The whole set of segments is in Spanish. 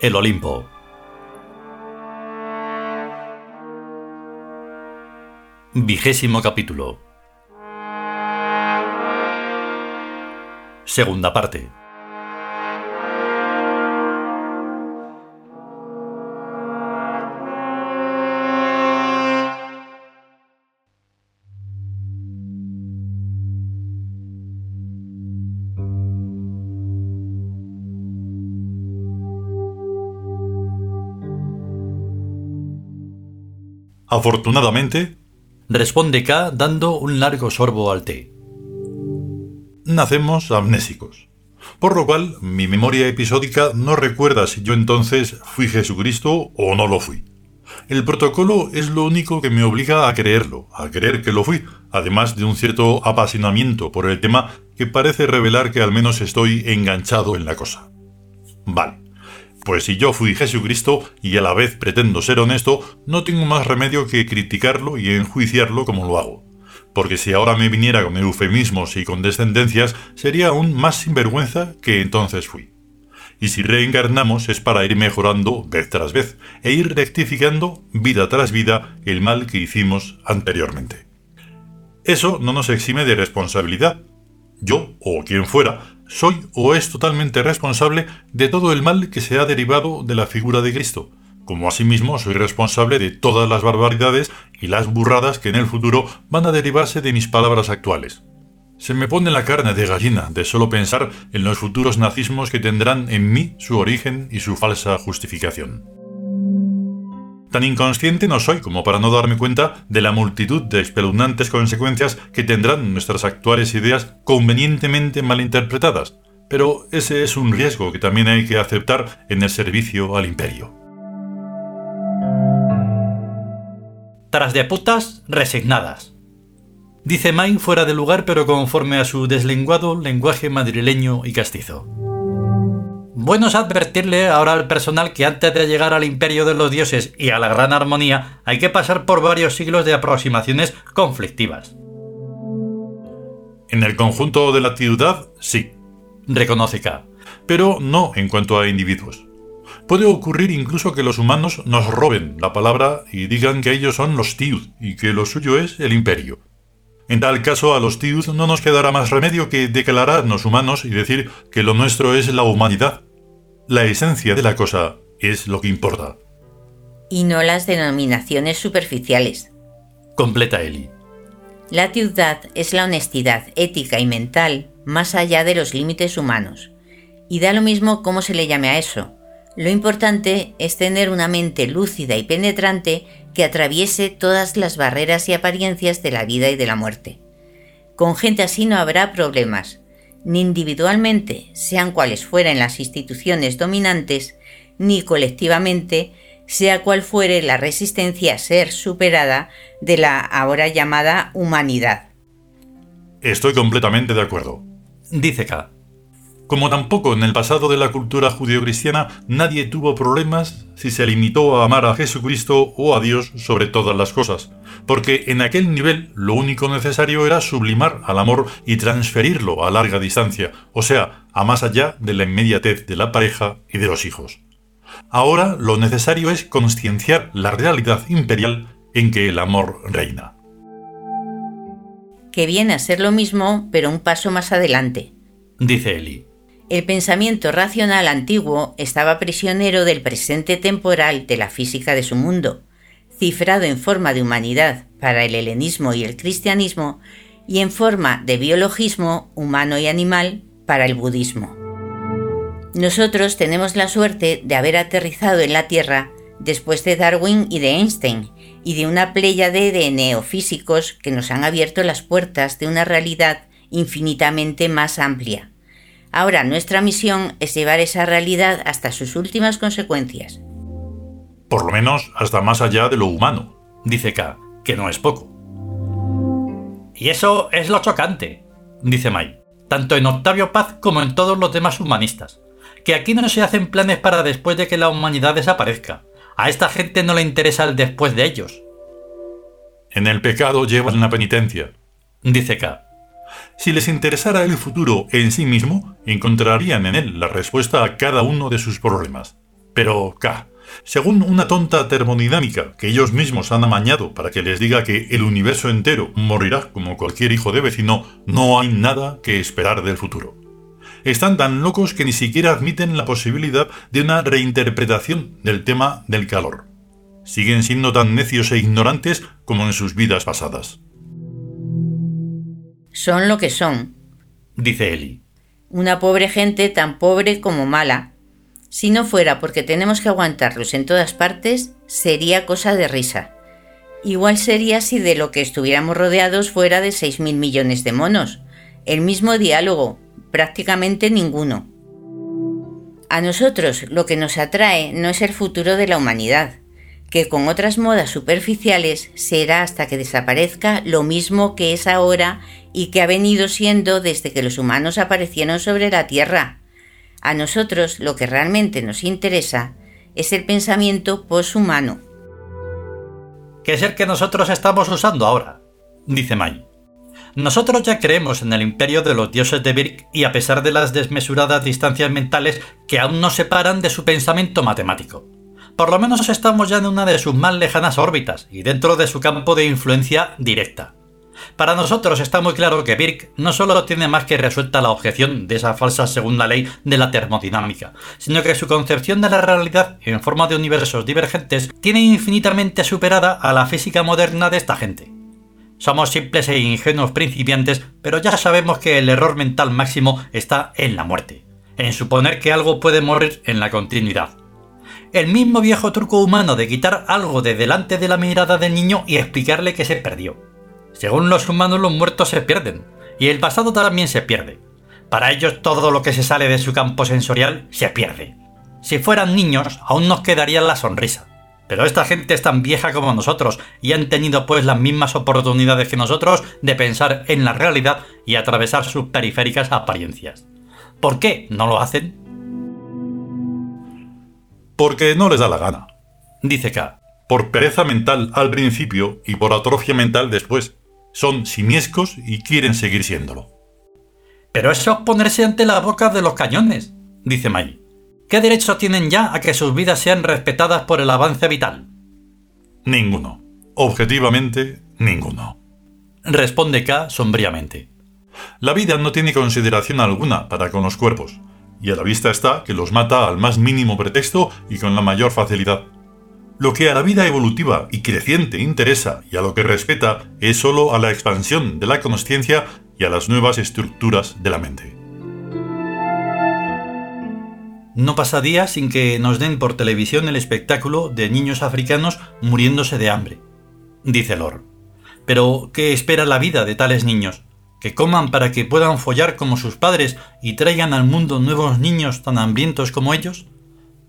El Olimpo. Vigésimo capítulo. Segunda parte. Afortunadamente, Responde K dando un largo sorbo al té. nacemos amnésicos. Por lo cual, mi memoria episódica no recuerda si yo entonces fui Jesucristo o no lo fui. El protocolo es lo único que me obliga a creerlo, a creer que lo fui, además de un cierto apasionamiento por el tema que parece revelar que al menos estoy enganchado en la cosa. Vale. Pues si yo fui Jesucristo y a la vez pretendo ser honesto, no tengo más remedio que criticarlo y enjuiciarlo como lo hago. Porque si ahora me viniera con eufemismos y condescendencias, sería aún más sinvergüenza que entonces fui. Y si reencarnamos es para ir mejorando vez tras vez e ir rectificando vida tras vida el mal que hicimos anteriormente. Eso no nos exime de responsabilidad. Yo, o quien fuera, soy o es totalmente responsable de todo el mal que se ha derivado de la figura de Cristo, como asimismo soy responsable de todas las barbaridades y las burradas que en el futuro van a derivarse de mis palabras actuales. Se me pone la carne de gallina de solo pensar en los futuros nazismos que tendrán en mí su origen y su falsa justificación. Tan inconsciente no soy como para no darme cuenta de la multitud de espeluznantes consecuencias que tendrán nuestras actuales ideas convenientemente malinterpretadas, pero ese es un riesgo que también hay que aceptar en el servicio al imperio. Tras de putas, resignadas. Dice Main fuera de lugar pero conforme a su deslenguado lenguaje madrileño y castizo. Bueno es advertirle ahora al personal que antes de llegar al imperio de los dioses y a la gran armonía hay que pasar por varios siglos de aproximaciones conflictivas. En el conjunto de la ciudad, sí, Reconoce K. pero no en cuanto a individuos. Puede ocurrir incluso que los humanos nos roben la palabra y digan que ellos son los Tiud y que lo suyo es el imperio. En tal caso, a los Tiud no nos quedará más remedio que declararnos humanos y decir que lo nuestro es la humanidad. La esencia de la cosa es lo que importa. y no las denominaciones superficiales. Completa Eli. La ciudad es la honestidad ética y mental más allá de los límites humanos. Y da lo mismo cómo se le llame a eso. Lo importante es tener una mente lúcida y penetrante que atraviese todas las barreras y apariencias de la vida y de la muerte. Con gente así no habrá problemas, ni individualmente, sean cuales fueran las instituciones dominantes, ni colectivamente, sea cual fuere la resistencia a ser superada de la ahora llamada humanidad. Estoy completamente de acuerdo. Dice K. Como tampoco en el pasado de la cultura judeocristiana nadie tuvo problemas si se limitó a amar a Jesucristo o a Dios sobre todas las cosas, porque en aquel nivel lo único necesario era sublimar al amor y transferirlo a larga distancia, o sea, a más allá de la inmediatez de la pareja y de los hijos. Ahora lo necesario es concienciar la realidad imperial en que el amor reina. Que viene a ser lo mismo, pero un paso más adelante. Dice Eli. El pensamiento racional antiguo estaba prisionero del presente temporal de la física de su mundo, cifrado en forma de humanidad para el helenismo y el cristianismo, y en forma de biologismo humano y animal para el budismo. Nosotros tenemos la suerte de haber aterrizado en la Tierra después de Darwin y de Einstein, y de una pléyade de neofísicos que nos han abierto las puertas de una realidad infinitamente más amplia. Ahora nuestra misión es llevar esa realidad hasta sus últimas consecuencias. Por lo menos hasta más allá de lo humano. Dice K. Que no es poco. Y eso es lo chocante. Dice Mai. Tanto en Octavio Paz como en todos los demás humanistas. Que aquí no se hacen planes para después de que la humanidad desaparezca. A esta gente no le interesa el después de ellos. En el pecado llevan la penitencia. Dice K. Si les interesara el futuro en sí mismo, encontrarían en él la respuesta a cada uno de sus problemas. Pero, ca, según una tonta termodinámica que ellos mismos han amañado para que les diga que el universo entero morirá como cualquier hijo de vecino, no hay nada que esperar del futuro. Están tan locos que ni siquiera admiten la posibilidad de una reinterpretación del tema del calor. Siguen siendo tan necios e ignorantes como en sus vidas pasadas. Son lo que son, dice Eli. Una pobre gente tan pobre como mala, si no fuera porque tenemos que aguantarlos en todas partes, sería cosa de risa. Igual sería si de lo que estuviéramos rodeados fuera de 6.000 millones de monos. El mismo diálogo, prácticamente ninguno. A nosotros lo que nos atrae no es el futuro de la humanidad, que con otras modas superficiales será hasta que desaparezca lo mismo que es ahora y que ha venido siendo desde que los humanos aparecieron sobre la Tierra, a nosotros lo que realmente nos interesa es el pensamiento poshumano. Que es el que nosotros estamos usando ahora, dice May. Nosotros ya creemos en el imperio de los dioses de Birk y a pesar de las desmesuradas distancias mentales que aún nos separan de su pensamiento matemático. Por lo menos estamos ya en una de sus más lejanas órbitas y dentro de su campo de influencia directa. Para nosotros está muy claro que Birk no solo tiene más que resuelta la objeción de esa falsa segunda ley de la termodinámica, sino que su concepción de la realidad en forma de universos divergentes tiene infinitamente superada a la física moderna de esta gente. Somos simples e ingenuos principiantes, pero ya sabemos que el error mental máximo está en la muerte, en suponer que algo puede morir en la continuidad. El mismo viejo truco humano de quitar algo de delante de la mirada del niño y explicarle que se perdió según los humanos los muertos se pierden, y el pasado también se pierde. Para ellos todo lo que se sale de su campo sensorial se pierde. Si fueran niños, aún nos quedaría la sonrisa. Pero esta gente es tan vieja como nosotros y han tenido pues las mismas oportunidades que nosotros de pensar en la realidad y atravesar sus periféricas apariencias. ¿Por qué no lo hacen? Porque no les da la gana. Dice K. Por pereza mental al principio y por atrofia mental después. Son simiescos y quieren seguir siéndolo. Pero eso es ponerse ante la boca de los cañones, dice May. ¿Qué derecho tienen ya a que sus vidas sean respetadas por el avance vital? Ninguno. Objetivamente, ninguno. Responde K sombríamente. La vida no tiene consideración alguna para con los cuerpos, y a la vista está que los mata al más mínimo pretexto y con la mayor facilidad. Lo que a la vida evolutiva y creciente interesa y a lo que respeta es solo a la expansión de la conciencia y a las nuevas estructuras de la mente. No pasa día sin que nos den por televisión el espectáculo de niños africanos muriéndose de hambre, dice Lor. Pero, ¿qué espera la vida de tales niños? ¿Que coman para que puedan follar como sus padres y traigan al mundo nuevos niños tan hambrientos como ellos?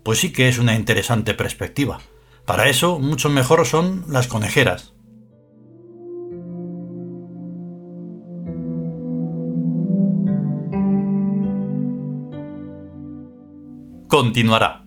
Pues sí que es una interesante perspectiva. Para eso, mucho mejor son las conejeras. Continuará.